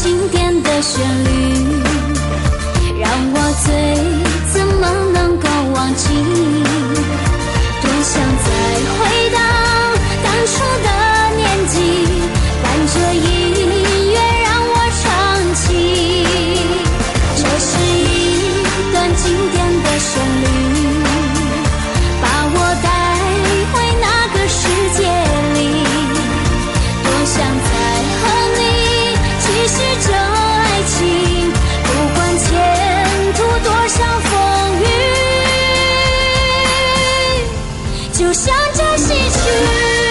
经典的旋律。向着西去。